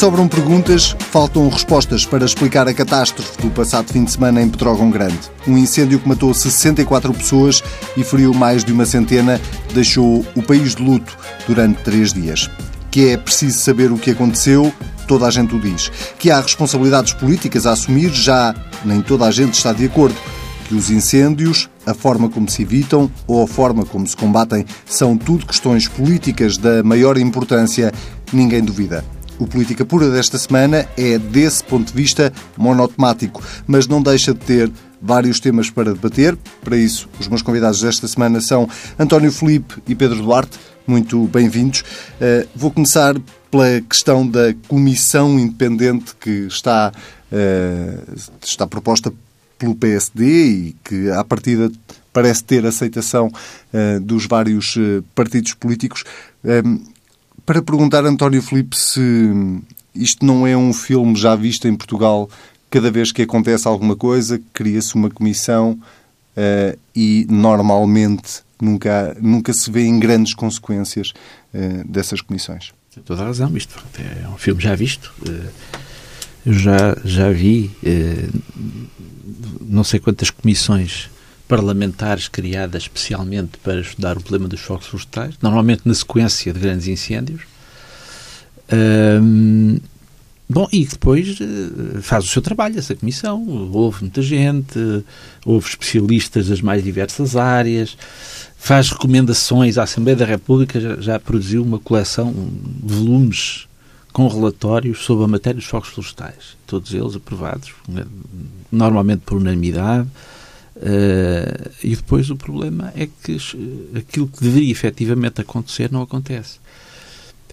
Sobram perguntas, faltam respostas para explicar a catástrofe do passado fim de semana em Pedrógão Grande. Um incêndio que matou 64 pessoas e feriu mais de uma centena, deixou o país de luto durante três dias. Que é preciso saber o que aconteceu, toda a gente o diz. Que há responsabilidades políticas a assumir, já nem toda a gente está de acordo. Que os incêndios, a forma como se evitam ou a forma como se combatem são tudo questões políticas da maior importância, ninguém duvida. O Política Pura desta semana é, desse ponto de vista, monotemático, mas não deixa de ter vários temas para debater. Para isso, os meus convidados desta semana são António Felipe e Pedro Duarte. Muito bem-vindos. Uh, vou começar pela questão da comissão independente que está, uh, está proposta pelo PSD e que, à partida, parece ter aceitação uh, dos vários partidos políticos para perguntar, António Filipe, se isto não é um filme já visto em Portugal, cada vez que acontece alguma coisa, cria-se uma comissão uh, e normalmente nunca, nunca se vê em grandes consequências uh, dessas comissões. Tem toda a razão, isto é um filme já visto. Uh, eu já, já vi não sei quantas comissões parlamentares criadas especialmente para estudar o problema dos focos florestais, normalmente na sequência de grandes incêndios. Um, bom, e depois uh, faz o seu trabalho, essa comissão. Houve muita gente, houve especialistas das mais diversas áreas, faz recomendações. A Assembleia da República já, já produziu uma coleção volumes com relatórios sobre a matéria dos focos florestais, todos eles aprovados, normalmente por unanimidade. Uh, e depois o problema é que aquilo que deveria efetivamente acontecer não acontece.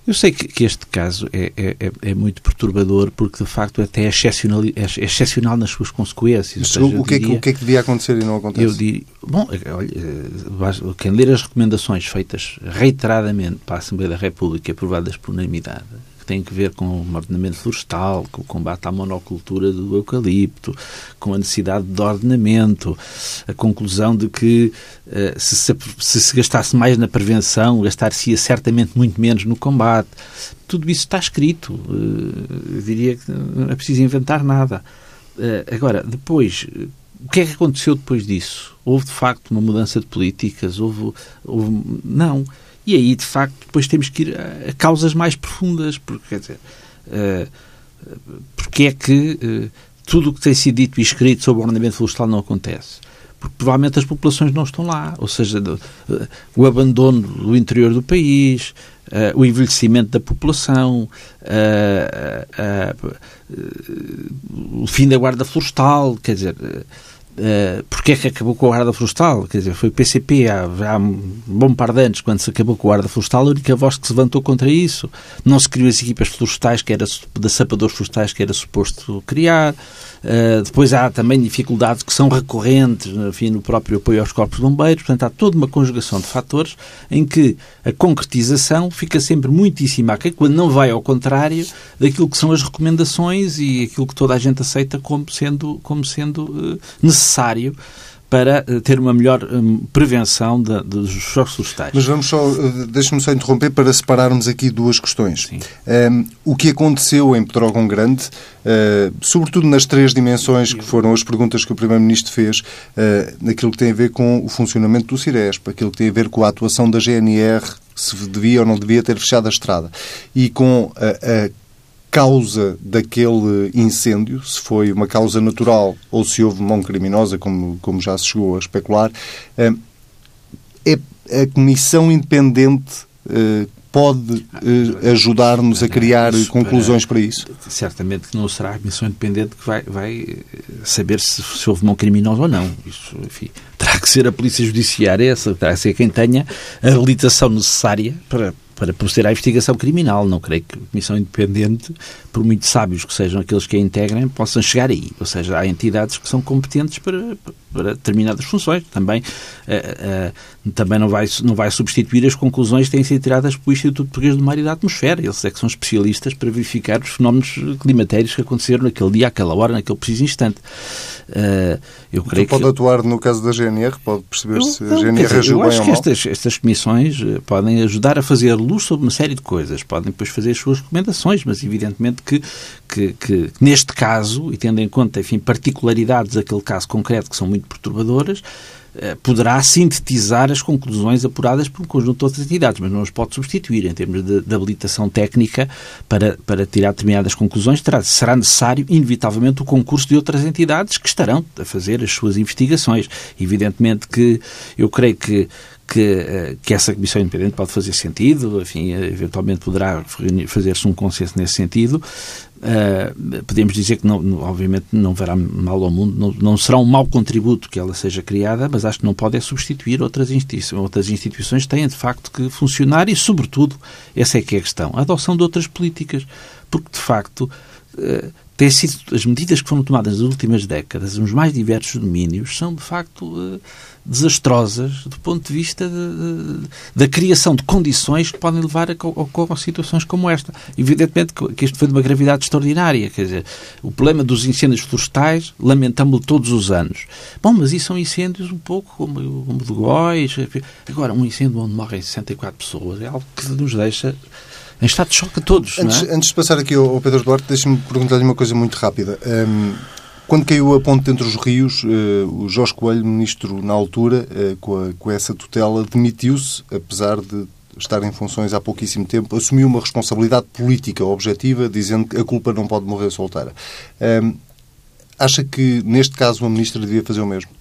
Eu sei que, que este caso é, é, é, é muito perturbador porque, de facto, até é excepcional, é excepcional nas suas consequências. Seja, o, que diria, é que, o que é que devia acontecer e não acontece? Eu diria, bom, olha, eh, quem ler as recomendações feitas reiteradamente para a Assembleia da República, aprovadas por unanimidade, tem que ver com o ordenamento florestal, com o combate à monocultura do eucalipto, com a necessidade de ordenamento, a conclusão de que uh, se, se, se gastasse mais na prevenção, gastar-se-ia certamente muito menos no combate. Tudo isso está escrito. Uh, eu diria que não é preciso inventar nada. Uh, agora, depois, o que é que aconteceu depois disso? Houve, de facto, uma mudança de políticas? Houve... houve não. E aí, de facto, depois temos que ir a, a causas mais profundas, porque, quer dizer, uh, porque é que uh, tudo o que tem sido dito e escrito sobre o ordenamento florestal não acontece? Porque provavelmente as populações não estão lá, ou seja, uh, o abandono do interior do país, o envelhecimento da população, o fim da guarda florestal, quer dizer Uh, porque é que acabou com a Guarda Florestal? Quer dizer, foi o PCP há, há um bom par de anos, quando se acabou com a Guarda Florestal, a única voz que se levantou contra isso. Não se criou as equipas florestais, que era da sapadores florestais, que era suposto criar. Uh, depois há também dificuldades que são recorrentes enfim, no próprio apoio aos corpos de bombeiros. Portanto, há toda uma conjugação de fatores em que a concretização fica sempre muitíssimo aquém, quando não vai ao contrário daquilo que são as recomendações e aquilo que toda a gente aceita como sendo, como sendo uh, necessário para eh, ter uma melhor um, prevenção de, dos choques florestais. Mas vamos só, eh, deixe-me só interromper para separarmos aqui duas questões. Um, o que aconteceu em Pedrógão Grande, uh, sobretudo nas três dimensões que foram as perguntas que o Primeiro-Ministro fez, uh, naquilo que tem a ver com o funcionamento do Ciresp, aquilo que tem a ver com a atuação da GNR, se devia ou não devia ter fechado a estrada, e com a, a causa daquele incêndio, se foi uma causa natural ou se houve mão criminosa, como, como já se chegou a especular, eh, é a Comissão Independente eh, pode eh, ajudar-nos a criar conclusões para isso? Certamente que não será a Comissão Independente que vai, vai saber se, se houve mão criminosa ou não. Isso, enfim, terá que ser a Polícia Judiciária, essa, terá que ser quem tenha a habilitação necessária para para proceder à investigação criminal. Não creio que a Comissão Independente, por muito sábios que sejam aqueles que a integrem, possam chegar aí. Ou seja, há entidades que são competentes para, para determinadas funções. Também, uh, uh, também não, vai, não vai substituir as conclusões que têm sido tiradas pelo Instituto Português do Mar e da Atmosfera. Eles é que são especialistas para verificar os fenómenos climatéricos que aconteceram naquele dia, àquela hora, naquele preciso instante. Uh, eu creio então pode que... atuar no caso da GNR? Pode perceber se a GNR dizer, agiu eu bem acho ou que estas, estas comissões eh, podem ajudar a fazer luz sobre uma série de coisas. Podem depois fazer as suas recomendações, mas evidentemente que, que, que neste caso, e tendo em conta, enfim, particularidades daquele caso concreto que são muito perturbadoras, poderá sintetizar as conclusões apuradas por um conjunto de outras entidades, mas não as pode substituir em termos de, de habilitação técnica para, para tirar determinadas conclusões. Terá, será necessário, inevitavelmente, o concurso de outras entidades que estarão a fazer as suas investigações. Evidentemente que eu creio que que, eh, que essa Comissão Independente pode fazer sentido, enfim, eventualmente poderá fazer-se um consenso nesse sentido, Uh, podemos dizer que, não, obviamente, não verá mal ao mundo, não, não, será um mau contributo que ela seja criada, mas acho que não pode é substituir outras instituições. Outras instituições têm, de facto, que funcionar e, sobretudo, essa é que é a questão, a adoção de outras políticas. Porque, de facto, uh, sido as medidas que foram tomadas nas últimas décadas, nos mais diversos domínios, são, de facto, uh, desastrosas do ponto de vista da criação de condições que podem levar a, a, a, situações como esta. Evidentemente que isto foi de uma gravidade extraordinária. Quer dizer, o problema dos incêndios florestais lamentamos-lo todos os anos. Bom, mas isso são incêndios um pouco como, como de Góis. Agora, um incêndio onde morrem 64 pessoas é algo que nos deixa em estado de choque a todos. Antes, é? antes de passar aqui ao, Pedro Duarte, deixe-me perguntar-lhe uma coisa muito rápida. Um, quando caiu a ponte entre os rios, uh, o Jorge Coelho, ministro na altura, uh, com, a, com, essa tutela, demitiu-se, apesar de estar em funções há pouquíssimo tempo, assumiu uma responsabilidade política objetiva, dizendo que a culpa não pode morrer solteira. Um, acha que, neste caso, uma ministra devia fazer o mesmo?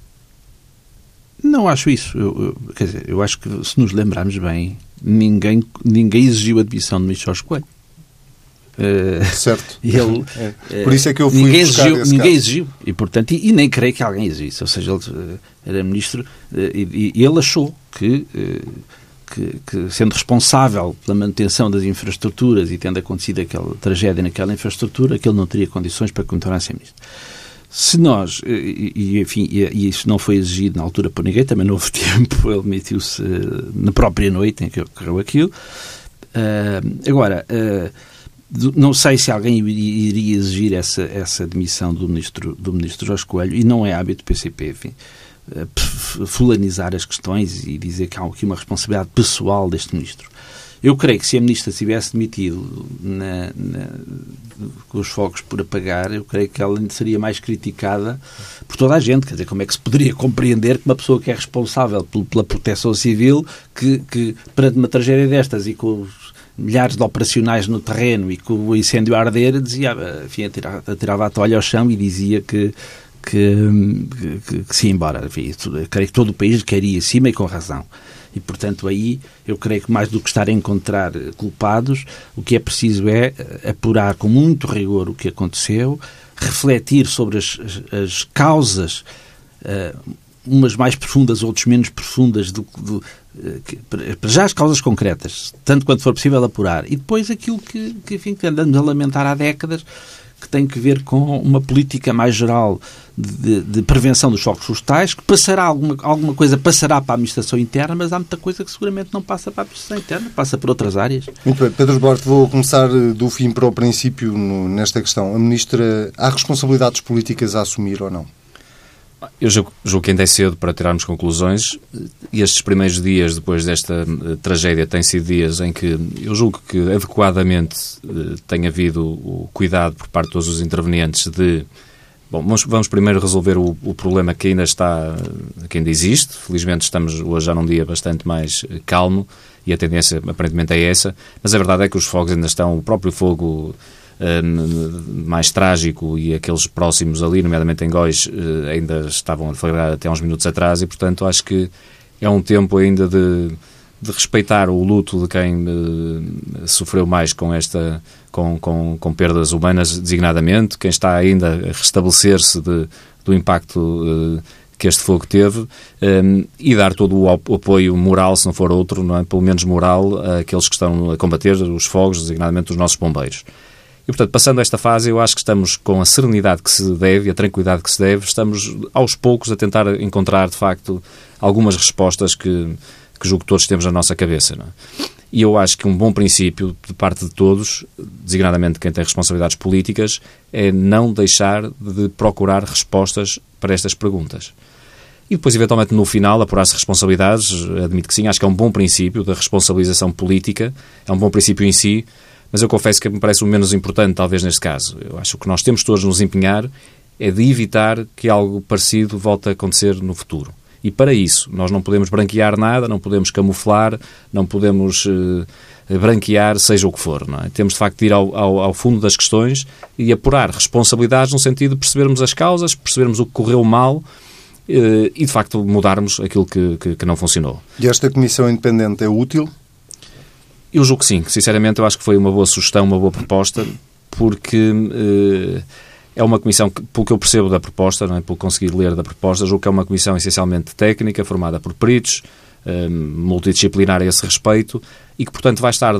Não acho isso. Eu, eu, quer dizer, eu acho que, se nos lembrarmos bem, ninguém, ninguém exigiu a demissão do ministro Jorge Coelho. Uh, certo. Ele, é. Por isso é que eu fui ninguém exigiu, ninguém exigiu e portanto e, e, nem creio que alguém exigisse. Ou seja, ele uh, era ministro uh, e, e, ele achou que, que, que, sendo responsável pela manutenção das infraestruturas e tendo acontecido aquela tragédia naquela infraestrutura, que ele não teria condições para continuar a ser ministro. Se nós, e, enfim, e, isso não foi exigido na altura por ninguém, também não houve tempo, ele demitiu-se na própria noite em que ocorreu aquilo. agora, não sei se alguém iria exigir essa, essa demissão do ministro, do ministro Jorge Coelho, e não é hábito do PCP, enfim, eh, fulanizar as questões e dizer que há aqui uma responsabilidade pessoal deste ministro. Eu creio que se a ministra se tivesse demitido na, na, com os fogos por apagar, eu creio que ela seria mais criticada por toda a gente. Quer dizer, como é que se poderia compreender que uma pessoa que é responsável pela proteção civil, que, que perante uma tragédia destas e com os milhares de operacionais no terreno e com o incêndio a arder, dizia, enfim, atirava a toalha ao chão e dizia que que, que, que se ia embora. Enfim, creio que todo o país queria cima e com razão. E, portanto, aí eu creio que mais do que estar a encontrar culpados, o que é preciso é apurar com muito rigor o que aconteceu, refletir sobre as, as, as causas, uh, umas mais profundas, outras menos profundas, do, do, para já as causas concretas, tanto quanto for possível apurar, e depois aquilo que, que, enfim, que andamos a lamentar há décadas, que tem que ver com uma política mais geral de, de prevenção dos choques florestais, que passará alguma, alguma coisa passará para a administração interna, mas há muita coisa que seguramente não passa para a administração interna, passa por outras áreas. Muito bem. Pedro Duarte, vou começar do fim para o princípio nesta questão. A Ministra, há responsabilidades políticas a assumir ou não? Eu julgo, que ainda é cedo para tirarmos conclusões e estes primeiros dias depois desta uh, tragédia têm sido dias em que eu julgo que adequadamente uh, tem havido o cuidado por parte de todos os intervenientes de Bom, vamos, vamos primeiro resolver o, o, problema que ainda está, que ainda existe. Felizmente estamos hoje já num dia bastante mais calmo e a tendência aparentemente é essa. Mas a verdade é que os fogos ainda estão, o próprio fogo mais trágico e aqueles próximos ali, nomeadamente em Góis, eh, ainda estavam a flagrar até uns minutos atrás e, portanto, acho que é um tempo ainda de, de respeitar o luto de quem uh, sofreu mais com esta com, com, com, perdas humanas designadamente, quem está ainda a restabelecer-se do impacto que este fogo teve um, e dar todo o apoio moral, se não for outro, não é? pelo menos moral, àqueles que estão a combater os fogos, designadamente os nossos bombeiros. E, portanto, passando esta fase, eu acho que estamos com a serenidade que se deve a tranquilidade que se deve, estamos aos poucos a tentar encontrar, de facto, algumas respostas que, que julgo que todos temos na nossa cabeça. É? E eu acho que um bom princípio de parte de todos, designadamente quem tem responsabilidades políticas, é não deixar de procurar respostas para estas perguntas. E depois, eventualmente, no final, apurar-se responsabilidades, admito que sim, acho que é um bom princípio da responsabilização política, é um bom princípio em si, mas eu confesso que me parece o menos importante, talvez, neste caso. Eu acho que o que nós temos todos nos empenhar é de evitar que algo parecido volte a acontecer no futuro. E para isso, nós não podemos branquear nada, não podemos camuflar, não podemos eh, branquear, seja o que for. É? Temos, de facto, de ir ao, ao, ao, fundo das questões e apurar responsabilidades no sentido de percebermos as causas, percebermos o que correu mal eh, e, de facto, mudarmos aquilo que, que, que não funcionou. E esta comissão independente é útil? Eu julgo que sim. Sinceramente, eu acho que foi uma boa sugestão, uma boa proposta, porque... Eh, é uma comissão, que, pelo que eu percebo da proposta, não é? pelo conseguir ler da proposta, julgo que é uma comissão essencialmente técnica, formada por peritos, um, multidisciplinar a esse respeito, e que, portanto, vai estar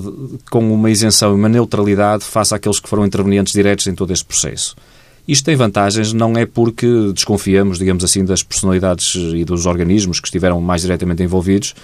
com uma isenção e uma neutralidade face àqueles que foram intervenientes diretos em todo este processo. Isto tem vantagens, não é porque desconfiamos, digamos assim, das personalidades e dos organismos que estiveram mais diretamente envolvidos,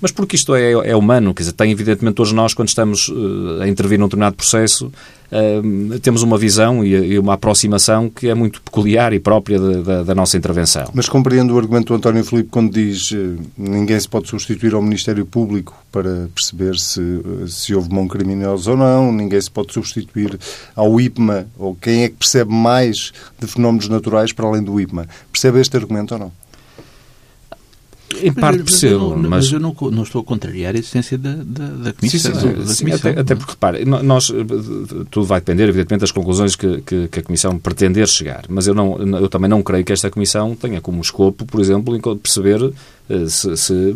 mas porque isto é, é humano, quer dizer, tem evidentemente todos nós, quando estamos uh, a intervir num determinado processo, uh, temos uma visão e, e, uma aproximação que é muito peculiar e própria de, de, da nossa intervenção. Mas compreendo o argumento do António Filipe quando diz uh, ninguém se pode substituir ao Ministério Público para perceber se, se houve mão criminosa ou não, ninguém se pode substituir ao IPMA, ou quem é que percebe mais de fenómenos naturais para além do IPMA. Percebe este argumento ou não? Em parte percebo, mas, mas... eu não, não, estou a contrariar a existência da, da, da comissão. Sim, sim, da sim, comissão até, até, porque, repare, nós, tudo vai depender, evidentemente, das conclusões que, que, que, a Comissão pretender chegar. Mas eu, não, eu também não creio que esta Comissão tenha como escopo, por exemplo, perceber eh, se, se,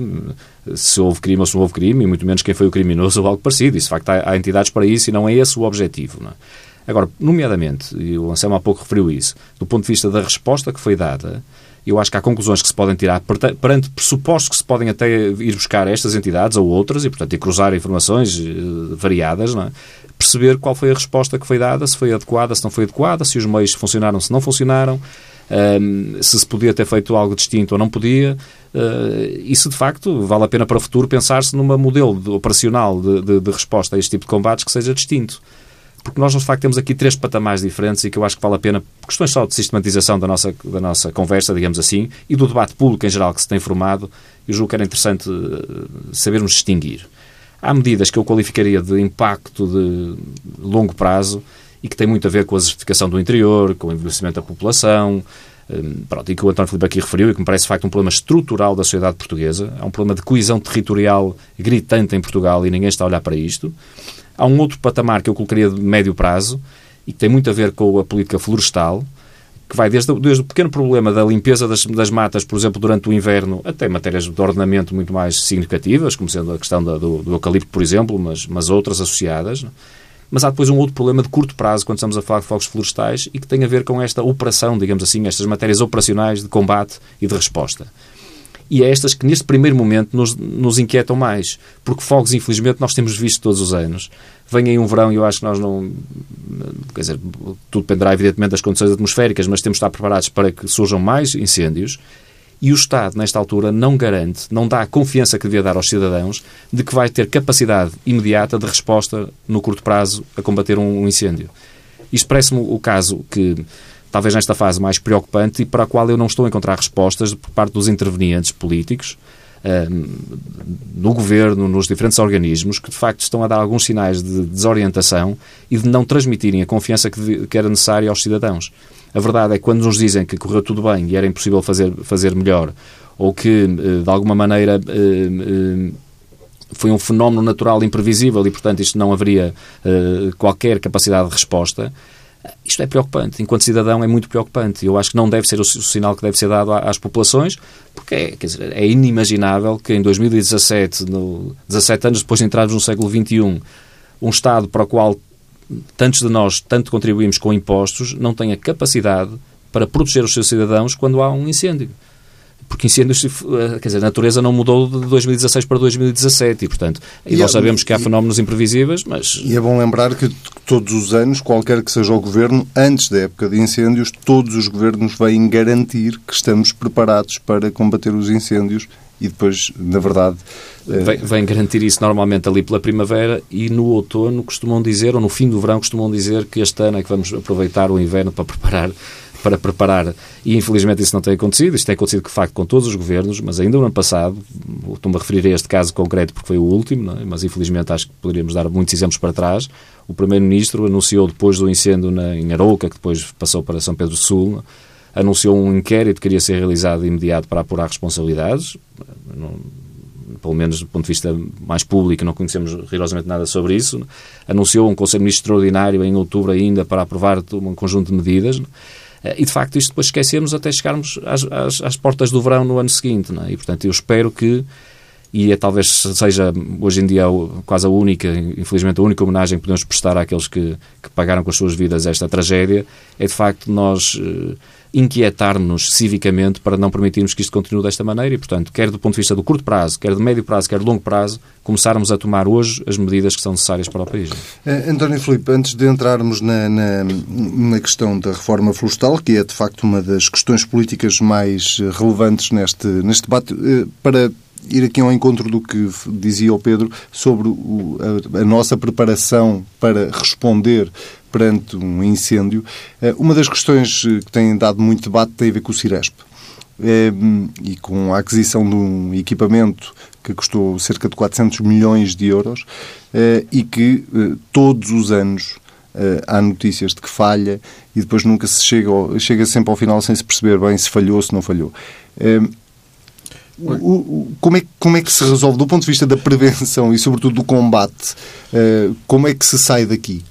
se, houve crime ou se não houve crime, e muito menos quem foi o criminoso ou algo parecido. Isso, de facto, há, há entidades para isso e não é esse o objetivo. Não é? Agora, nomeadamente, e o Anselmo há pouco referiu isso, do ponto de vista da resposta que foi dada, eu acho que há conclusões que se podem tirar perante pressupostos que se podem até ir buscar a estas entidades ou outras e, portanto, e cruzar informações uh, variadas, é? perceber qual foi a resposta que foi dada, se foi adequada, se não foi adequada, se os meios funcionaram, se não funcionaram, um, ehm, se se podia ter feito algo distinto ou não podia. Uh, isso, de facto, vale a pena para o futuro pensar-se numa modelo de, operacional de, de, de resposta a este tipo de combates que seja distinto porque nós, de facto, temos aqui três patamares diferentes e que eu acho que vale a pena, por questões só de sistematização da nossa, da nossa conversa, digamos assim, e do debate público em geral que se tem formado, eu julgo que era interessante eh, sabermos distinguir. Há medidas que eu qualificaria de impacto de longo prazo e que têm muito a ver com a desertificação do interior, com o envelhecimento da população, eh, Pronto, e que o António Filipe aqui referiu e que me parece de facto um problema estrutural da sociedade portuguesa. É um problema de coesão territorial gritante em Portugal e ninguém está a olhar para isto. Há um outro patamar que eu colocaria de médio prazo e que tem muito a ver com a política florestal, que vai desde, desde o pequeno problema da limpeza das, das, matas, por exemplo, durante o inverno, até matérias de ordenamento muito mais significativas, como sendo a questão da, do, do, eucalipto, por exemplo, mas, mas outras associadas. Mas há depois um outro problema de curto prazo, quando estamos a falar de fogos florestais, e que tem a ver com esta operação, digamos assim, estas matérias operacionais de combate e de resposta. E é estas que, neste primeiro momento, nos, nos inquietam mais. Porque fogos, infelizmente, nós temos visto todos os anos. Vem aí um verão e eu acho que nós não. Quer dizer, tudo dependerá, evidentemente, das condições atmosféricas, mas temos de estar preparados para que surjam mais incêndios. E o Estado, nesta altura, não garante, não dá a confiança que devia dar aos cidadãos de que vai ter capacidade imediata de resposta no curto prazo a combater um, incêndio. Isto parece-me o caso que talvez nesta fase mais preocupante e para a qual eu não estou a encontrar respostas por parte dos intervenientes políticos ehm, no governo, nos diferentes organismos, que de facto estão a dar alguns sinais de desorientação e de não transmitirem a confiança que, era necessária aos cidadãos. A verdade é que quando nos dizem que correu tudo bem e era impossível fazer, fazer melhor, ou que eh, de alguma maneira eh, eh, foi um fenómeno natural imprevisível e, portanto, isto não haveria qualquer capacidade de resposta, isto é preocupante. Enquanto cidadão é muito preocupante. Eu acho que não deve ser o, sinal que deve ser dado às populações, porque é, dizer, é inimaginável que em 2017, no, 17 anos depois de entrarmos no século XXI, um Estado para o qual tantos de nós tanto contribuímos com impostos não tenha capacidade para proteger os seus cidadãos quando há um incêndio porque incêndios, eh, quer dizer, a natureza não mudou de 2016 para 2017 e, portanto, e, e nós é sabemos que há fenómenos imprevisíveis, mas... E é bom lembrar que todos os anos, qualquer que seja o governo, antes da época de incêndios, todos os governos vêm garantir que estamos preparados para combater os incêndios e depois, na verdade. Vem, vem, garantir isso normalmente ali pela primavera e no outono costumam dizer, ou no fim do verão costumam dizer que este ano é que vamos aproveitar o inverno para preparar para preparar, e infelizmente isso não tem acontecido, isto tem acontecido de facto com todos os governos, mas ainda no ano passado, estou-me a referir a este caso concreto porque foi o último, é? mas infelizmente acho que poderíamos dar muitos exemplos para trás, o Primeiro-Ministro anunciou depois do incêndio na, em Arouca, que depois passou para São Pedro do Sul, anunciou um inquérito que queria ser realizado de imediato para apurar responsabilidades, não, pelo menos do ponto de vista mais público, não conhecemos rigorosamente nada sobre isso. Anunciou um Conselho Ministro extraordinário em outubro ainda para aprovar um conjunto de medidas. Eh, e, de facto, isto depois esquecemos até chegarmos às, às, às portas do verão no ano seguinte. É? E, portanto, eu espero que e é, talvez seja hoje em dia quase a única, infelizmente a única homenagem que podemos prestar àqueles que, que pagaram com as suas vidas esta tragédia, é de facto nós uh, inquietar-nos civicamente para não permitirmos que isto continue desta maneira e, portanto, quer do ponto de vista do curto prazo, quer de médio prazo, quer de longo prazo, começarmos a tomar hoje as medidas que são necessárias para o país. Uh, António Filipe, antes de entrarmos na, na, na, questão da reforma florestal, que é de facto uma das questões políticas mais relevantes neste, neste debate, uh, para ir aqui ao encontro do que dizia o Pedro sobre o, a, a, nossa preparação para responder perante um incêndio. Eh, uma das questões eh, que tem dado muito debate tem a ver com o Ciresp. Eh, e com a aquisição de um equipamento que custou cerca de 400 milhões de euros e que todos os anos há notícias de que falha e depois nunca se chega, chega sempre ao final sem se perceber bem se falhou ou se não falhou. O, o, como, é, como é que se resolve, do ponto de vista da prevenção e, sobretudo, do combate, uh, como é que se sai daqui?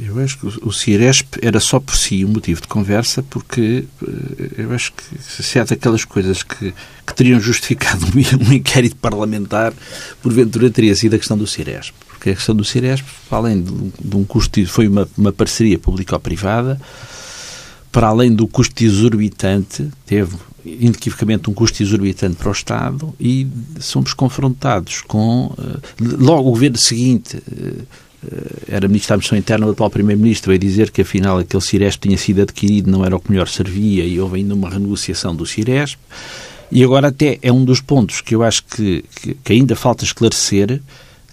Eu acho que o Ciresp era só por si um motivo de conversa, porque eh, eu acho que se há daquelas coisas que, que teriam justificado um inquérito parlamentar, porventura teria sido a questão do Ciresp. Porque a questão do Ciresp, além de, um custo, foi uma, uma parceria público-privada, para além do custo exorbitante, teve inequivocamente um custo exorbitante para o Estado e somos confrontados com. Eh, logo o governo seguinte eh, era Ministro da Administração Interna, o atual Primeiro-Ministro, veio dizer que afinal aquele Ciresp tinha sido adquirido, não era o que melhor servia e houve ainda uma renegociação do Ciresp. E agora até é um dos pontos que eu acho que, que, que ainda falta esclarecer,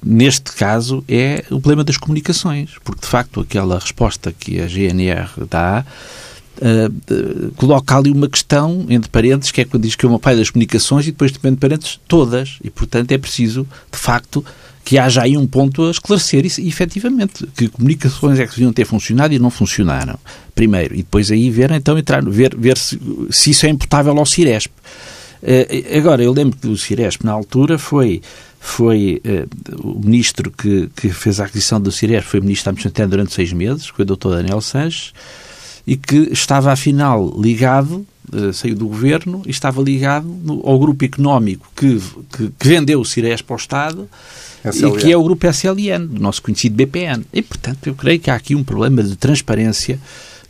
neste caso, é o problema das comunicações. Porque, de facto, aquela resposta que a GNR dá uh, coloca ali uma questão, entre parênteses, que é quando diz que é uma pai das comunicações e depois, entre parênteses, todas. E, portanto, é preciso, de facto, que haja aí um ponto a esclarecer isso, efetivamente, que comunicações é que deviam ter funcionado e não funcionaram, primeiro, e depois aí ver, então, entrar, ver, ver se, se isso é imputável ao Ciresp. Uh, agora, eu lembro que o Ciresp, na altura, foi foi uh, o ministro que, que fez a aquisição do Ciresp, foi ministro da Administração durante seis meses, foi o Dr. Daniel Sanches, e que estava, afinal, ligado, uh, saiu do governo, e estava ligado no, ao grupo económico que, que, que vendeu o Cires para o Estado SLN. e que é o grupo SLN, do nosso conhecido BPN. E, portanto, eu creio que há aqui um problema de transparência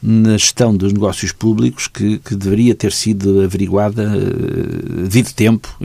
na gestão dos negócios públicos que, que deveria ter sido averiguada uh, devido tempo,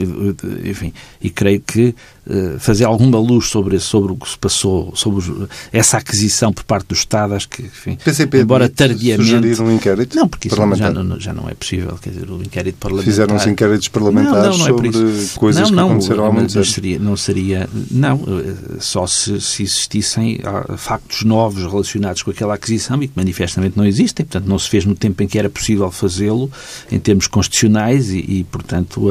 enfim, e creio que uh, fazer alguma luz sobre, sobre o que se passou, sobre essa aquisição por parte do Estado, acho que, enfim, PCP embora tardiamente... sugerir um inquérito Não, porque isso já não, já não é possível, quer dizer, o inquérito parlamentar... Fizeram-se inquéritos parlamentares não, não, não é sobre coisas não, não, que aconteceram há muitos anos. Seria, não seria, não, eh, só se, se existissem ah, factos novos relacionados com aquela aquisição e que manifestamente não existem existem, portanto, não se fez no tempo em que era possível fazê-lo, em termos constitucionais, e, e portanto,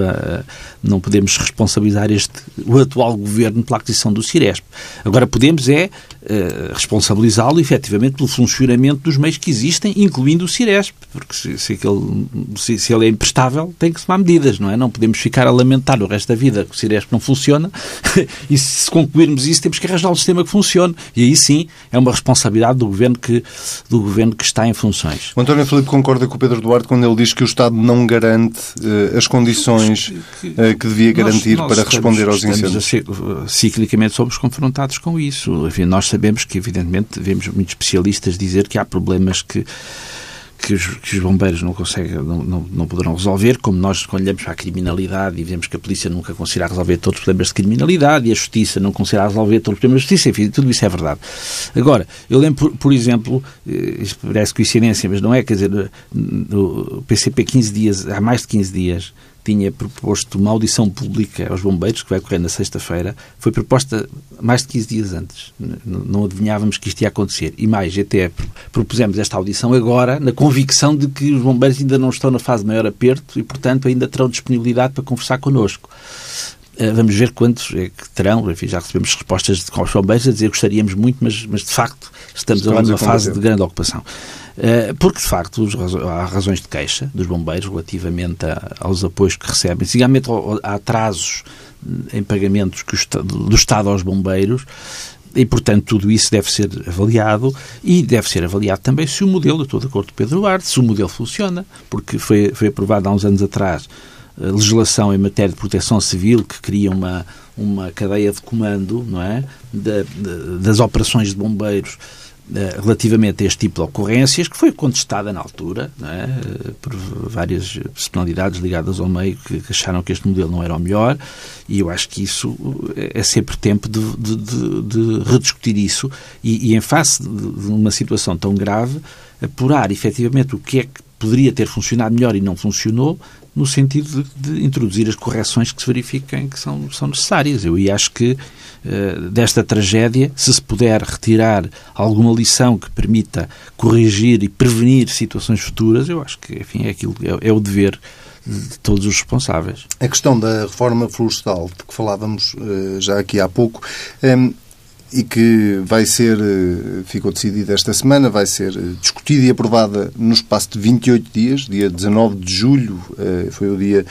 não podemos responsabilizar este, o atual governo pela aquisição do Ciresp. Agora, podemos é uh, responsabilizá-lo, efetivamente, pelo funcionamento dos meios que existem, incluindo o Ciresp, porque se, se, aquele, se, se ele é imprestável, tem que tomar medidas, não é? Não podemos ficar a lamentar o resto da vida que o Ciresp não funciona, e se concluirmos isso, temos que arranjar um sistema que funcione, e aí sim é uma responsabilidade do governo que, do governo que está em funções. O António Filipe concorda com o Pedro Duarte quando ele diz que o Estado não garante uh, as condições uh, que devia garantir nós, nós para estamos, responder aos incêndios. Ciclicamente somos confrontados com isso. Enfim, nós sabemos que, evidentemente, vemos muitos especialistas dizer que há problemas que que os, que os, bombeiros não conseguem, não, não, não, poderão resolver, como nós olhamos para a criminalidade e vemos que a polícia nunca conseguirá resolver todos os problemas de criminalidade e a justiça não conseguirá resolver todos os problemas de justiça, enfim, tudo isso é verdade. Agora, eu lembro, por, por exemplo, eh, isso parece coincidência, mas não é, quer dizer, o PCP 15 dias, há mais de 15 dias, tinha proposto uma audição pública aos bombeiros, que vai ocorrer na sexta-feira, foi proposta mais de 15 dias antes. Não adivinhávamos que isto ia acontecer. E mais, até propusemos esta audição agora, na convicção de que os bombeiros ainda não estão na fase de maior aperto e, portanto, ainda terão disponibilidade para conversar connosco. Eh, vamos ver quantos é que terão. Enfim, já recebemos respostas de bombeiros a dizer que gostaríamos muito, mas, mas de facto estamos, estamos agora numa fase de grande ocupação. Eh, porque, de facto, há razões de queixa dos bombeiros relativamente aos apoios que recebem, seguidamente há atrasos em pagamentos do Estado aos bombeiros, e, portanto, tudo isso deve ser avaliado e deve ser avaliado também se o modelo, eu estou de acordo com Pedro Duarte, se o modelo funciona, porque foi, foi aprovado há uns anos atrás a legislação em matéria de proteção civil que cria uma, uma cadeia de comando não é? De, das operações de bombeiros eh, relativamente a este tipo de ocorrências, que foi contestada na altura é? por várias personalidades ligadas ao meio que acharam que este modelo não era o melhor, e eu acho que isso é sempre tempo de, de, de, de rediscutir isso e, e, em face de uma situação tão grave, apurar efetivamente o que é que poderia ter funcionado melhor e não funcionou, no sentido de, de, introduzir as correções que se verifiquem que são, são necessárias. Eu acho que uh, desta tragédia, se se puder retirar alguma lição que permita corrigir e prevenir situações futuras, eu acho que enfim, é, aquilo, é, é o dever de todos os responsáveis. A questão da reforma florestal, de que falávamos uh, já aqui há pouco, um, ehm, e que vai ser, eh, ficou decidida esta semana, vai ser eh, discutida e aprovada no espaço de 28 dias, dia 19 de julho eh, foi o dia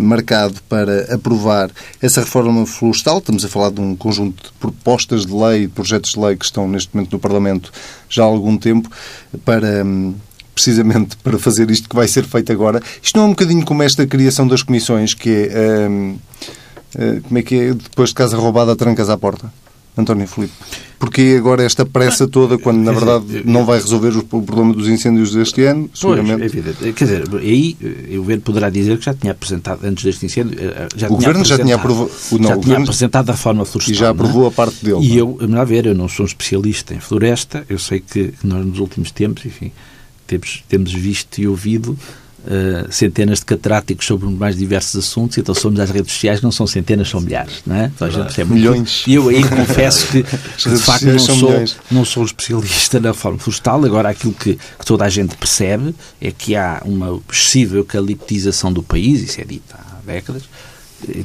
marcado para aprovar essa reforma florestal. Estamos a falar de um conjunto de propostas de lei, projetos de lei que estão neste momento no Parlamento já há algum tempo para hum, precisamente para fazer isto que vai ser feito agora. Isto não é um bocadinho como esta criação das comissões, que é. Hum, como é que é? Depois de casa roubada, trancas à porta? António Filipe? Porque agora esta pressa toda, quando na verdade não vai resolver o problema dos incêndios deste ano? Pois, é evidente. Quer dizer, aí eh, o Governo poderá dizer que já tinha apresentado, antes deste incêndio, eh, já o Governo já tinha, aprovado, não, já tinha governo... apresentado a reforma florestal. E já aprovou é? a parte dele. E eu, a ver, eu não sou um especialista em floresta, eu sei que nós nos últimos tempos, enfim, temos, temos visto e ouvido Uh, centenas de catedráticos sobre os mais diversos assuntos, então somos às redes sociais, não são centenas, são milhares, não é? Então a gente milhões. E eu aí confesso que, que de facto não sou, não sou especialista na forma florestal, agora aquilo que, que, toda a gente percebe é que há uma excessiva eucaliptização do país, isso é dito há décadas,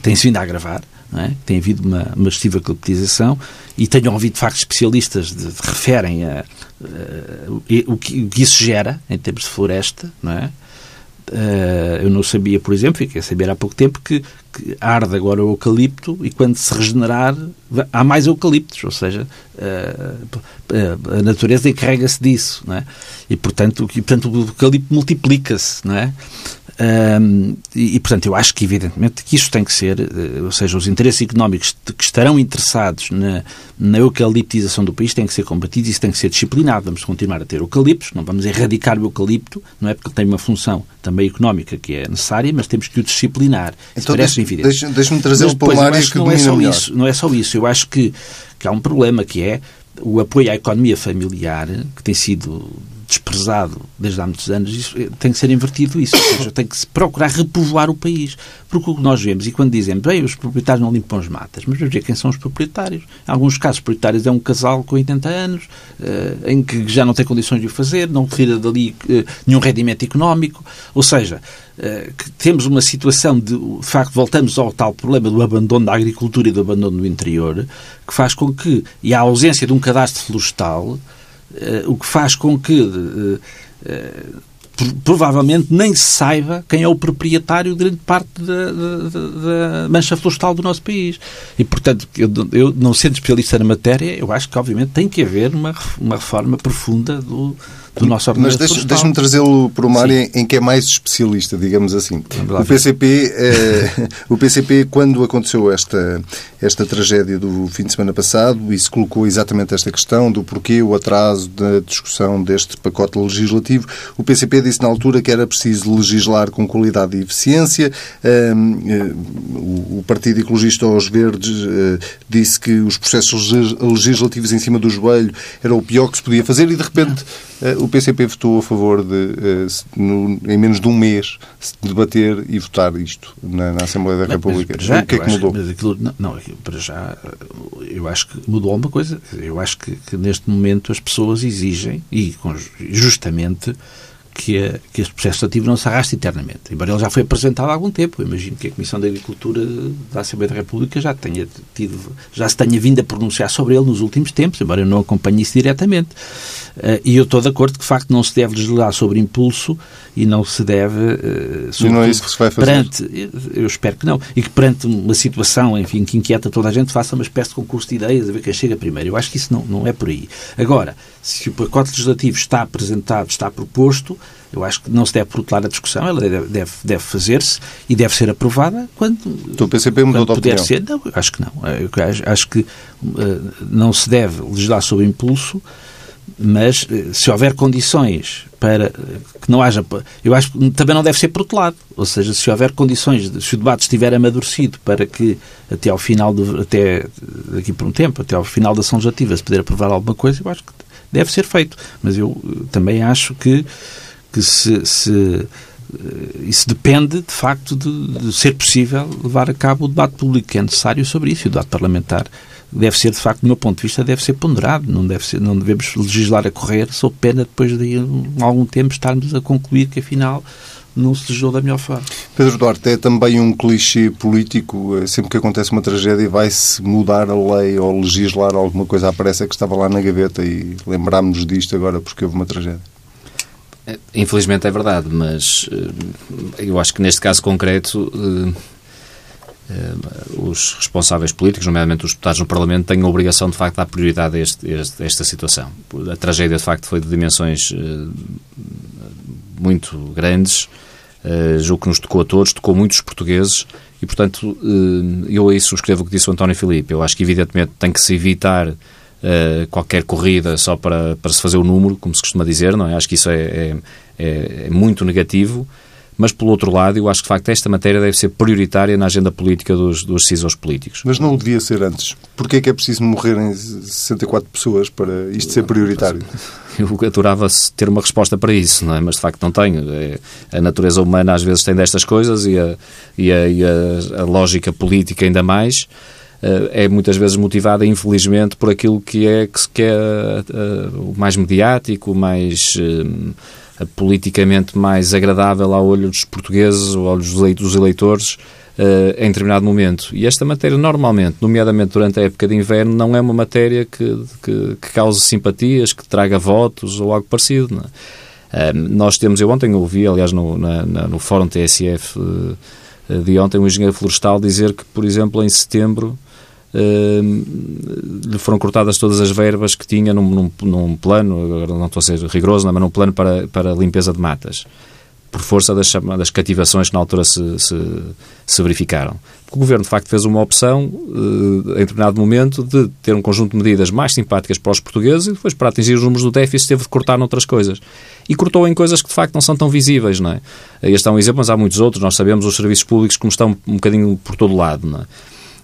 tem-se vindo a agravar, é? tem havido uma, uma excessiva eucaliptização e tenho ouvido de facto especialistas de, de referem a, a, o, que, o que isso gera em termos de floresta, não é? Uh, eu não sabia, por exemplo, fiquei a saber há pouco tempo que, que, arde agora o eucalipto e quando se regenerar há mais eucaliptos, ou seja, uh, a natureza encarrega-se disso, não é? E portanto, e, portanto o eucalipto multiplica-se, não é? Um, e, e, portanto, eu acho que, evidentemente, que isso tem que ser, uh, ou seja, os interesses económicos que estarão interessados na, na eucaliptização do país têm que ser combatidos e isso tem que ser disciplinado. Vamos continuar a ter eucaliptos, não vamos erradicar o eucalipto, não é porque ele tem uma função também económica que é necessária, mas temos que o disciplinar. Então, deixe-me deixe trazer para uma área que não é só melhor. isso, Não é só isso. Eu acho que, que há um problema que é o apoio à economia familiar, que tem sido desprezado desde há muitos anos, isso, eh, tem que ser invertido isso. Ou seja, tem que se procurar repovoar o país. Porque o que nós vemos, e quando dizemos, bem, os proprietários não limpam as matas, mas vamos ver quem são os proprietários. Em alguns casos, proprietários é um casal com 80 anos, uh, em que já não tem condições de o fazer, não retira dali uh, nenhum rendimento económico. Ou seja, uh, temos uma situação de, de facto, voltamos ao tal problema do abandono da agricultura e do abandono do interior, que faz com que, e a ausência de um cadastro florestal, o que faz com que uh, provavelmente nem se saiba quem é o proprietário de grande parte da, da, da mancha florestal do nosso país. E, portanto, eu, eu, não sendo especialista na matéria, eu acho que, obviamente, tem que haver uma, uma reforma profunda do, do nosso Mas deixe-me deixe trazê-lo para uma área em que é mais especialista, digamos assim. O PCP, eh, o PCP, quando aconteceu esta, esta tragédia do fim de semana passado, e se colocou exatamente esta questão do porquê o atraso da discussão deste pacote legislativo, o PCP disse na altura que era preciso legislar com qualidade e eficiência. Eh, o Partido Ecologista aos Verdes eh, disse que os processos legislativos em cima do joelho era o pior que se podia fazer e, de repente, o PCP votou a favor de, uh, no, em menos de um mês, debater e votar isto na, na Assembleia da República. Já, o que é que mudou? Acho, aquilo, não, não, para já, eu acho que mudou alguma coisa. Eu acho que, que neste momento as pessoas exigem, e justamente, que, a, que este processo legislativo não se arraste eternamente. Embora ele já foi apresentado há algum tempo. Eu imagino que a Comissão da Agricultura da Assembleia da República já tenha tido, já se tenha vindo a pronunciar sobre ele nos últimos tempos, embora eu não acompanhe isso diretamente. Uh, e eu estou de acordo que, de facto, não se deve legislar sobre impulso e não se deve... Uh, e não é isso que se vai fazer? Perante, eu espero que não. E que perante uma situação, enfim, que inquieta toda a gente, faça uma espécie de concurso de ideias a ver quem chega primeiro. Eu acho que isso não, não é por aí. Agora, se o pacote legislativo está apresentado, está proposto, eu acho que não se deve protelar a discussão, ela deve, deve, deve fazer-se e deve ser aprovada quando. Então o PCP mudou de puder ser. Não, acho que não. Eu acho, acho que uh, não se deve legislar sob impulso, mas uh, se houver condições para que não haja. Eu acho que também não deve ser protelado. Ou seja, se houver condições, se o debate estiver amadurecido para que até ao final, do, até daqui por um tempo, até ao final da ação legislativa, se poder aprovar alguma coisa, eu acho que deve ser feito. Mas eu eh, também acho que, que se, se eh, isso depende, de facto, de, de, ser possível levar a cabo o debate público que é necessário sobre isso. E o debate parlamentar deve ser, de facto, do meu ponto de vista, deve ser ponderado. Não, deve ser, não devemos legislar a correr, sob pena, depois de algum tempo, estarmos a concluir que, afinal, não se desejou da melhor forma. Pedro Duarte, é também um clichê político, eh, sempre que acontece uma tragédia vai-se mudar a lei ou legislar alguma coisa, aparece que estava lá na gaveta e lembrámos-nos disto agora porque houve uma tragédia. É, infelizmente é verdade, mas eh, eu acho que neste caso concreto eh, os responsáveis políticos, nomeadamente os deputados no Parlamento, têm a obrigação de facto de dar prioridade a, este, a esta situação. A tragédia de facto foi de dimensões muito grandes, julgo que nos tocou a todos, tocou muitos portugueses e, portanto, eu aí subscrevo o que disse o António Filipe. Eu acho que, evidentemente, tem que se evitar uh, qualquer corrida só para, para se fazer o número, como se costuma dizer, não é? Acho que isso é, é, é, é muito negativo. Mas, por outro lado, eu acho que, de facto, esta matéria deve ser prioritária na agenda política dos, dos decisores políticos. Mas não devia ser antes. Porquê é que é preciso morrerem 64 pessoas para isto ser prioritário? Eu adorava ter uma resposta para isso, não é? mas de facto não tenho. É, a natureza humana às vezes tem destas coisas e a, e a, e a, a lógica política ainda mais eh, é muitas vezes motivada, infelizmente, por aquilo que é, que é uh, o mais mediático, o mais uh, politicamente mais agradável ao olho dos portugueses, ao olho dos eleitores, uh, em determinado momento. E esta matéria, normalmente, nomeadamente durante a época de inverno, não é uma matéria que, que, que cause simpatias, que traga votos ou algo parecido. Uh, nós temos, eu ontem ouvi, aliás, no, na, na, no Fórum TSF uh, eh, de ontem, um engenheiro florestal dizer que, por exemplo, em setembro. Lhe foram cortadas todas as verbas que tinha num, num, num plano, agora não estou a ser rigoroso, não, mas num plano para, para limpeza de matas por força das, das cativações que na altura se, se, se verificaram. o Governo, de facto, fez uma opção, eh, em determinado momento, de ter um conjunto de medidas mais simpáticas para os portugueses e depois, para atingir os números do déficit, teve de cortar noutras coisas. E cortou em coisas que, de facto, não são tão visíveis, não é? Este é um exemplo, mas há muitos outros. Nós sabemos os serviços públicos como estão um bocadinho por todo lado, não é?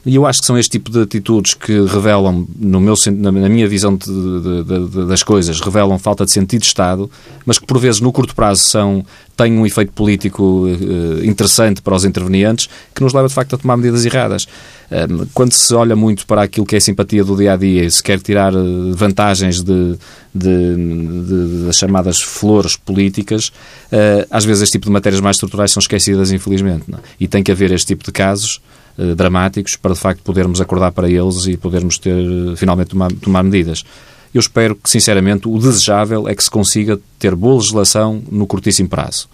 E eu acho que são este tipo de atitudes que revelam, no meu, na minha visão de, de, de, das coisas, revelam falta de sentido de Estado, mas que por vezes no curto prazo são, têm um efeito político uh, interessante para os intervenientes, que nos leva de facto a tomar medidas erradas. Um, quando se olha muito para aquilo que é a simpatia do dia a dia e se quer tirar eh, vantagens de, das chamadas flores políticas, uh, às vezes este tipo de matérias mais estruturais são esquecidas, infelizmente. É? E tem que haver este tipo de casos eh, dramáticos para de facto podermos acordar para eles e podermos ter finalmente tomar, tomar medidas. Eu espero que, sinceramente, o desejável é que se consiga ter boa legislação no curtíssimo prazo.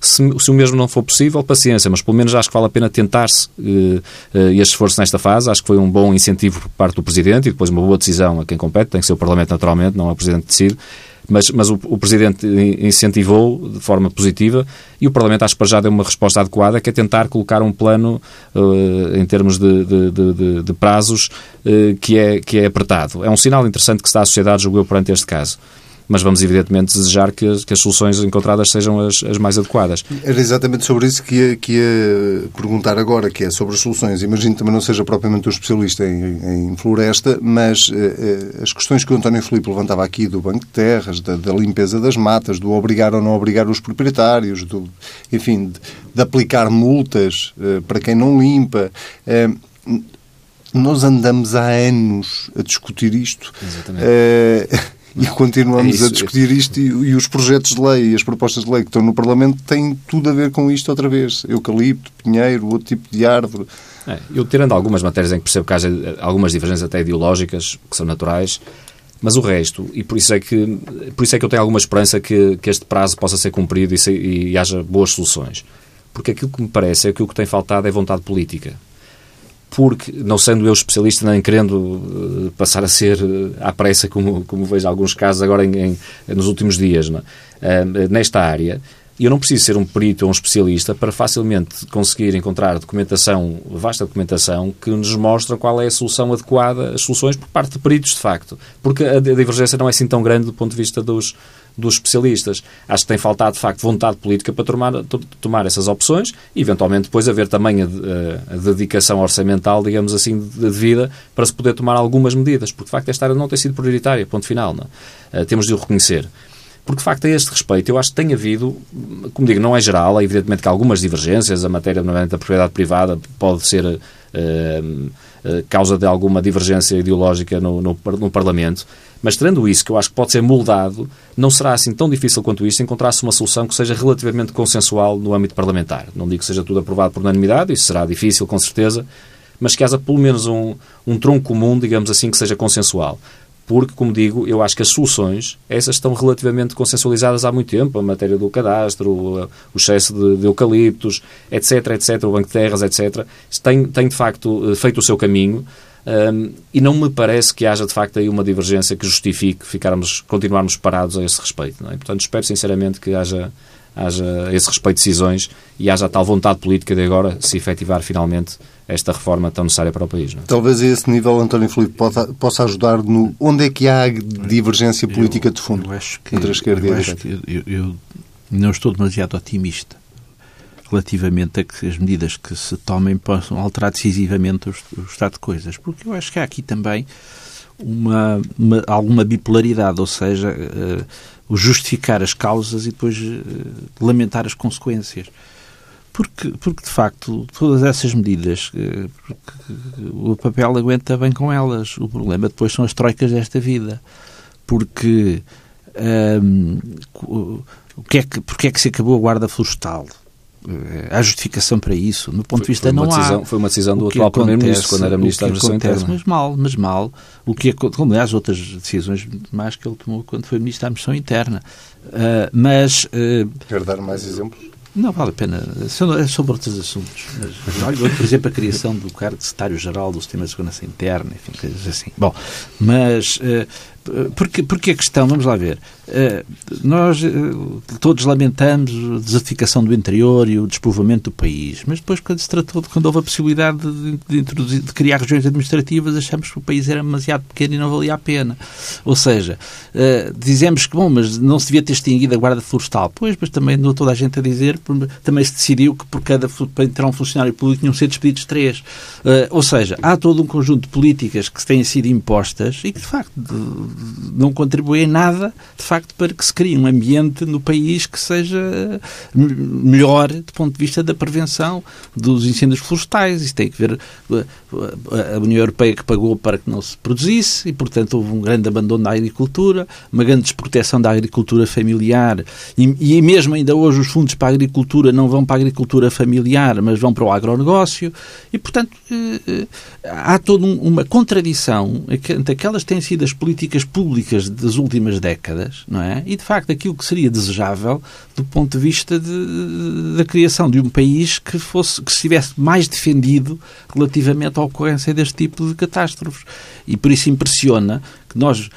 Se, se, o mesmo não for possível, paciência, mas pelo menos acho que vale a pena tentar-se uh, uh, este esforço nesta fase. Acho que foi um bom incentivo por parte do Presidente e depois uma boa decisão a quem compete, tem que ser o Parlamento naturalmente, não é o Presidente que decide mas, mas o, o, Presidente incentivou de forma positiva e o Parlamento, acho que já deu uma resposta adequada, que é tentar colocar um plano uh, em termos de, de, de, de prazos uh, que, é, que é apertado. É um sinal interessante que está a sociedade, julgou perante este caso. Mas vamos evidentemente desejar que, que as soluções encontradas sejam as, as, mais adequadas. Era exatamente sobre isso que ia, que ia perguntar agora, que é sobre as soluções. Imagino que também não seja propriamente um especialista em, em floresta, mas eh, as questões que o António Filipe levantava aqui do banco de terras, da, da, limpeza das matas, do obrigar ou não obrigar os proprietários, do, enfim, de, de aplicar multas eh, para quem não limpa. Eh, nós andamos há anos a discutir isto. Exatamente. E continuamos é a discutir isto e, e, os projetos de lei e as propostas de lei que estão no Parlamento têm tudo a ver com isto outra vez. Eucalipto, pinheiro, outro tipo de árvore. É, eu tirando algumas matérias em que percebo que haja algumas divergências até ideológicas, que são naturais, mas o resto, e por isso é que, por isso é que eu tenho alguma esperança que, que este prazo possa ser cumprido e, se, e haja boas soluções. Porque aquilo que me parece é que o que tem faltado é vontade política porque, não sendo eu especialista nem querendo uh, passar a ser uh, à pressa, como, como vejo alguns casos agora em, em nos últimos dias, uh, nesta área, eu não preciso ser um perito ou um especialista para facilmente conseguir encontrar documentação, vasta documentação, que nos mostra qual é a solução adequada, as soluções por parte de peritos, de facto. Porque a divergência não é assim tão grande do ponto de vista dos, dos especialistas. Acho que tem faltado, de facto, vontade política para tomar, tomar essas opções e, eventualmente, depois haver também a, a, dedicação orçamental, digamos assim, devida para se poder tomar algumas medidas, porque, de facto, esta área não tem sido prioritária, ponto final. Não? Uh, temos de o reconhecer. Porque, de facto, a este respeito, eu acho que tem havido, como digo, não é geral, é evidentemente que há algumas divergências, a matéria, da propriedade privada pode ser uh, causa de alguma divergência ideológica no, no, no Parlamento, mas, tendo isso, que eu acho que pode ser moldado, não será assim tão difícil quanto isso encontrar-se uma solução que seja relativamente consensual no âmbito parlamentar. Não digo que seja tudo aprovado por unanimidade, isso será difícil, com certeza, mas que haja pelo menos um, um tronco comum, digamos assim, que seja consensual. Porque, como digo, eu acho que as soluções, essas estão relativamente consensualizadas há muito tempo, a matéria do cadastro, o, excesso de, de, eucaliptos, etc, etc, o banco de terras, etc, tem, tem de facto feito o seu caminho um, e não me parece que haja, de facto, aí uma divergência que justifique ficarmos, continuarmos parados a esse respeito. É? Portanto, espero sinceramente que haja, haja esse respeito de decisões e haja tal vontade política de agora se efetivar finalmente esta reforma tão necessária para o país. Não é? Talvez a esse nível, António Filipe, possa, possa ajudar no onde é que há divergência política eu, de fundo eu acho que, entre a esquerda eu e a direita. Eu, eu não estou demasiado otimista relativamente a que as medidas que se tomem possam alterar decisivamente o, o estado de coisas. Porque eu acho que há aqui também uma, uma alguma bipolaridade, ou seja, uh, o justificar as causas e depois uh, lamentar as consequências. Porque, porque, de facto, todas essas medidas, uh, o papel aguenta bem com elas. O problema depois são as troicas desta vida. Porque um, o que é que, porque é que se acabou a guarda florestal? há justificação para isso. No ponto de vista, foi não decisão, há. Foi uma decisão do atual Primeiro-Ministro, quando era Ministro da Administração Interna. Mas mal, mas mal. O que, como, aliás, outras decisões mais que ele tomou quando foi Ministro da Administração Interna. Uh, mas... Uh, Quer dar mais exemplos? Não vale a pena. É sobre outros assuntos. Mas, olha, por exemplo, a criação do cargo de secretário-geral do Sistema de Segurança Interna, enfim, coisas assim. Bom, mas uh, porque, porque a questão, vamos lá ver, eh, nós eh, todos lamentamos a desertificação do interior e o despovoamento do país, mas depois, quando se tratou, quando houve a possibilidade de, de, introduzir, de criar regiões administrativas, achamos que o país era demasiado pequeno e não valia a pena. Ou seja, eh, dizemos que, bom, mas não se devia ter extinguido a guarda florestal. Pois, mas também não toda a gente a dizer, também se decidiu que por cada, para entrar um funcionário público tinham ser despedidos três. Ou seja, há todo um conjunto de políticas que têm sido impostas e que, de facto, não contribuem nada, de facto, para que se crie um ambiente no país que seja melhor do ponto de vista da prevenção dos incêndios florestais. Isso tem que ver a União Europeia que pagou para que não se produzisse e, portanto, houve um grande abandono da agricultura, uma grande desproteção da agricultura familiar e, e mesmo ainda hoje os fundos para a agricultura não vão para a agricultura familiar, mas vão para o agronegócio e, portanto, eh, eh, há toda uma contradição entre aquelas que têm sido as políticas públicas das últimas décadas, não é? E, de facto, aquilo que seria desejável do ponto de vista de, da criação de um país que fosse que estivesse mais defendido relativamente à ocorrência deste tipo de catástrofes. E por isso impressiona que nós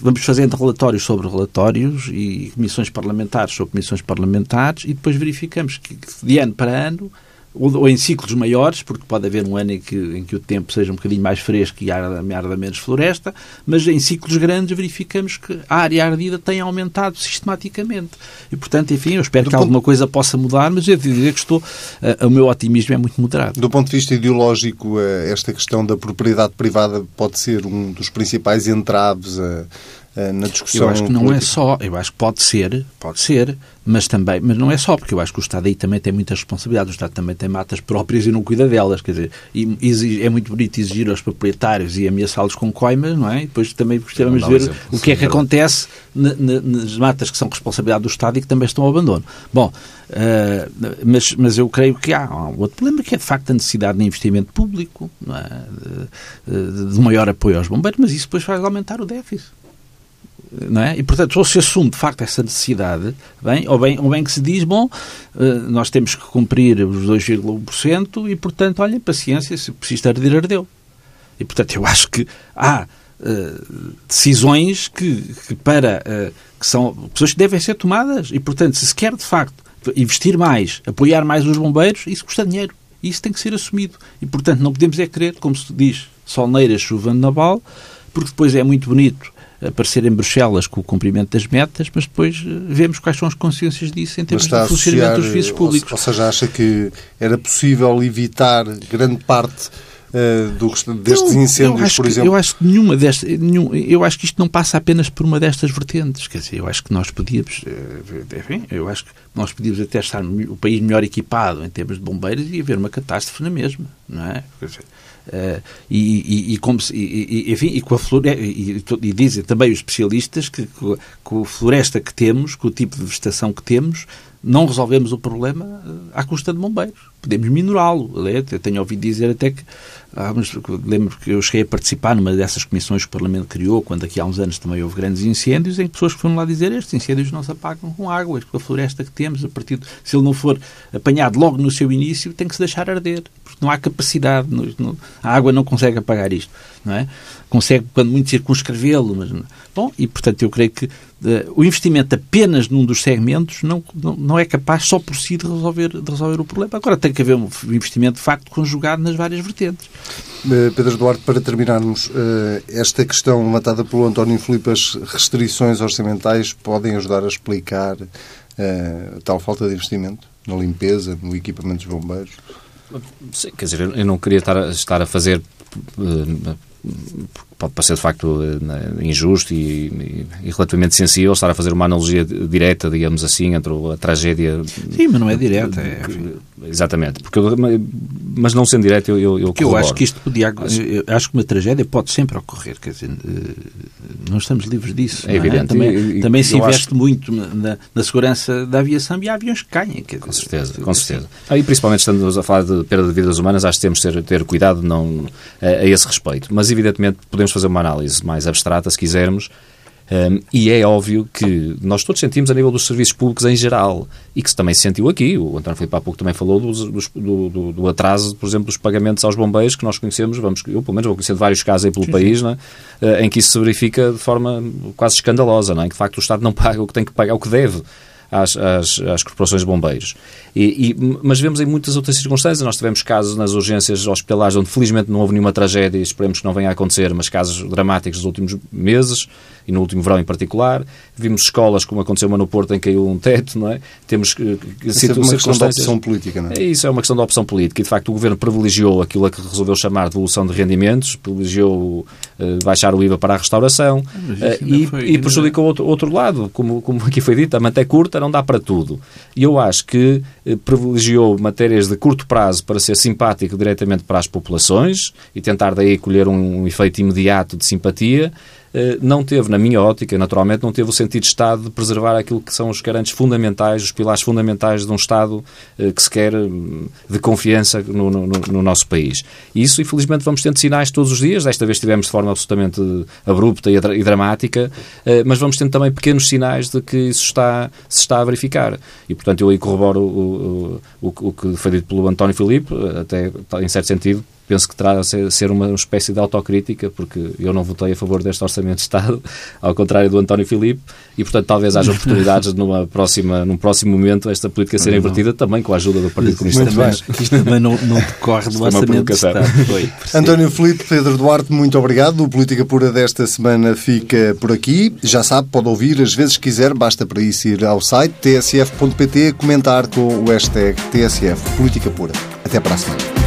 vamos fazendo relatórios sobre relatórios e comissões parlamentares sobre comissões parlamentares e depois verificamos que de ano para ano ou, ou, em ciclos maiores, porque pode haver um ano em que, em que o tempo seja um bocadinho mais fresco e arda, arda menos floresta, mas em ciclos grandes verificamos que a área ardida tem aumentado sistematicamente. E, portanto, enfim, eu espero Do que ponto... alguma coisa possa mudar, mas eu devo dizer que estou, uh, o meu otimismo é muito moderado. Do ponto de vista ideológico, uh, esta questão da propriedade privada pode ser um dos principais entraves a eh, na discussão. Eu acho que não política. é só, eu acho que pode ser, pode ser, mas também, mas não é só, porque eu acho que o Estado aí também tem muitas responsabilidades, o Estado também tem matas próprias e não cuida delas, quer dizer, e exige, é muito bonito exigir aos proprietários e ameaçá-los com coimas, não é? E depois também gostávamos de ver exemplo, o que é que acontece na, na, nas matas que são responsabilidade do Estado e que também estão ao abandono. Bom, uh, mas, mas eu creio que há um outro problema que é de facto a necessidade de investimento público, é? de, de, de maior apoio aos bombeiros, mas isso depois faz aumentar o déficit não é? E, portanto, ou se assume de facto essa necessidade, bem, ou, bem, ou bem que se diz, bom, eh, nós temos que cumprir os 2,1% e, portanto, olhem, paciência, se precisa arder, ardeu. E, portanto, eu acho que há uh, decisões que, que para uh, que são pessoas que devem ser tomadas e, portanto, se se quer de facto investir mais, apoiar mais os bombeiros, isso custa dinheiro. Isso tem que ser assumido. E, portanto, não podemos é querer, como se diz, solneiras chovendo na bala, porque depois é muito bonito aparecer em Bruxelas com o cumprimento das metas, mas depois eh, vemos quais são as consequências disso em termos de funcionamento dos serviços públicos. Ou, ou seja, acha que era possível evitar grande parte Uh, do, destes eu, incêndios, eu por que, exemplo? Eu acho que nenhuma destas, nenhum, eu acho que isto não passa apenas por uma destas vertentes. Quer dizer, eu acho que nós podíamos, eh, enfim, eu acho que nós podíamos até estar o país melhor equipado em termos de bombeiros e haver uma catástrofe na mesma, não é? Quer dizer, Uh, e, e, e, como se, e, enfim, e com a floresta, e, e, dizem também os especialistas que com a floresta que temos, com o tipo de vegetação que temos, não resolvemos o problema eh, à custa de bombeiros. Podemos minorá-lo. Eu tenho ouvido dizer até que. Ah, lembro que eu cheguei a participar numa dessas comissões que o Parlamento criou, quando aqui há uns anos também houve grandes incêndios, em que pessoas foram lá dizer estes incêndios não se apagam com água, com a floresta que temos, a partir de, se ele não for apanhado logo no seu início, tem que se deixar arder não há capacidade, não, a água não consegue apagar isto, não é? Consegue, quando muito, circunscrevê-lo. Bom, e portanto eu creio que o investimento apenas num dos segmentos não, não, não, é capaz só por si de resolver, de resolver o problema. Agora tem que haver um investimento de facto conjugado nas várias vertentes. Eh, Pedro Eduardo, para terminarmos, uh, esta questão levantada pelo António Filipe, as restrições orçamentais podem ajudar a explicar uh, tal falta de investimento na limpeza, no equipamento dos bombeiros? Sim, quer dizer, eu não queria estar a, estar a fazer pode parecer de facto eh, injusto e, e, e, relativamente sensível estar a fazer uma analogia direta, digamos assim, entre a tragédia. Sim, mas não é direta. É... Exatamente. Porque eu, mas não sendo direto, eu, eu, eu, eu acho que isto podia. Acho... acho que uma tragédia pode sempre ocorrer. Quer dizer, eh, não estamos livres disso. É, é? evidente. Também, também se investe acho... muito na, na, segurança da aviação e há aviões que caem. Quer com certeza, com certeza. Assim. e principalmente estando a falar de perda de vidas humanas, acho que temos de ter, ter cuidado não, a, a esse respeito. Mas evidentemente podemos fazer uma análise mais abstrata, se quisermos, um, e é óbvio que nós todos sentimos a nível dos serviços públicos em geral e que se também se sentiu aqui. O António Filipe há pouco também falou do, do, do, do, atraso, por exemplo, dos pagamentos aos bombeiros que nós conhecemos. Vamos, eu, pelo menos, vou conhecendo vários casos aí pelo sim, país, sim. É? em que isso se verifica de forma quase escandalosa, não é? que de facto o Estado não paga o que tem que pagar, o que deve às, às, às corporações de bombeiros. E, e, mas vemos em muitas outras circunstâncias. Nós tivemos casos nas urgências hospitalares onde felizmente não houve nenhuma tragédia e esperemos que não venha a acontecer, mas casos dramáticos dos últimos meses e no último verão em particular. Vimos escolas, como aconteceu uma no Porto, em que caiu um teto, não é? Temos que é uma questão de opção política, não é? é? Isso é uma questão de opção política e, de facto, o Governo privilegiou aquilo a que resolveu chamar de devolução de rendimentos, privilegiou uh, baixar o IVA para a restauração uh, e, foi, e prejudicou outro, outro lado, como, como aqui foi dito, a manta é curta, não dá para tudo. E eu acho que uh, privilegiou matérias de curto prazo para ser simpático diretamente para as populações e tentar daí colher um, um efeito imediato de simpatia, eh, não teve, na minha ótica, naturalmente, não teve o sentido de Estado de preservar aquilo que são os garantes fundamentais, os pilares fundamentais de um Estado eh, que se quer hum, de confiança no, no, no nosso país. E isso, infelizmente, vamos tendo sinais todos os dias. Desta vez tivemos de forma absolutamente abrupta e, dramática, eh, mas vamos tendo também pequenos sinais de que isso está, se está a verificar. E, portanto, eu aí corroboro o, o, o que foi dito pelo António Filipe, até em certo sentido, penso que terá a ser uma espécie de autocrítica, porque eu não votei a favor deste Orçamento de Estado, ao contrário do António Filipe, e portanto talvez haja oportunidades numa próxima, num próximo momento esta política ser invertida também com a ajuda do Partido Comunista. Muito bem. Isto também não, não decorre do Orçamento de Estado. Foi, António Filipe, Pedro Duarte, muito obrigado. O Política Pura desta semana fica por aqui. Já sabe, pode ouvir as vezes que quiser, basta para isso ir ao site tsf.pt comentar com o hashtag TSF Política Pura. Até para a semana.